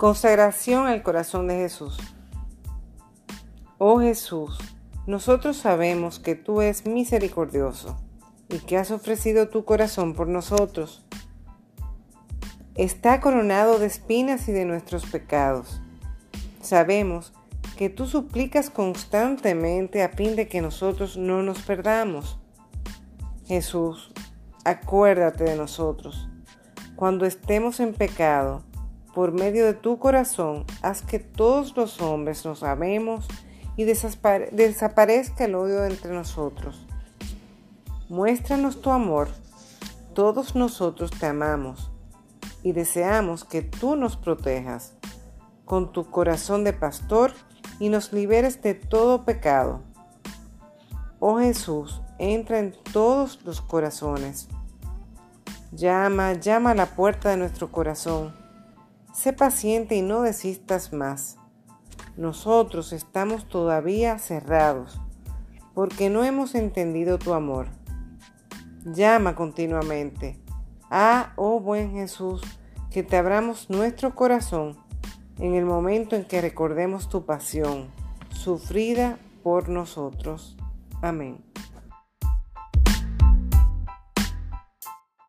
Consagración al corazón de Jesús. Oh Jesús, nosotros sabemos que tú eres misericordioso y que has ofrecido tu corazón por nosotros. Está coronado de espinas y de nuestros pecados. Sabemos que tú suplicas constantemente a fin de que nosotros no nos perdamos. Jesús, acuérdate de nosotros. Cuando estemos en pecado, por medio de tu corazón, haz que todos los hombres nos amemos y desaparezca el odio entre nosotros. Muéstranos tu amor. Todos nosotros te amamos y deseamos que tú nos protejas con tu corazón de pastor y nos liberes de todo pecado. Oh Jesús, entra en todos los corazones. Llama, llama a la puerta de nuestro corazón Sé paciente y no desistas más. Nosotros estamos todavía cerrados porque no hemos entendido tu amor. Llama continuamente. Ah, oh buen Jesús, que te abramos nuestro corazón en el momento en que recordemos tu pasión, sufrida por nosotros. Amén.